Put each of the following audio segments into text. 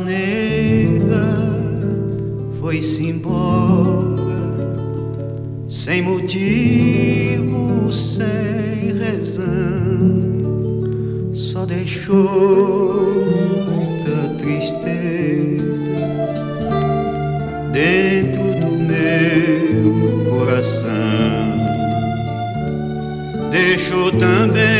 nega foi-se embora sem motivo, sem razão, só deixou muita tristeza dentro do meu coração. Deixou também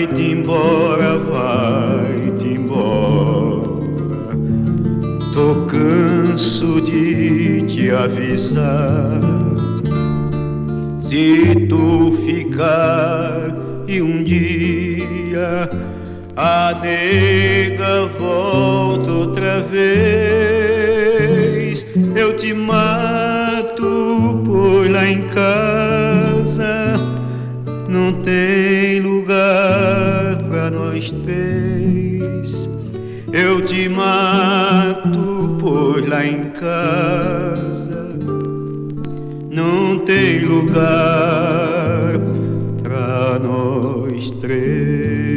Vai-te embora, vai-te embora. Tô canso de te avisar. Se tu ficar e um dia a nega volta outra vez. Eu te mato três. Eu te mato por lá em casa. Não tem lugar pra nós três.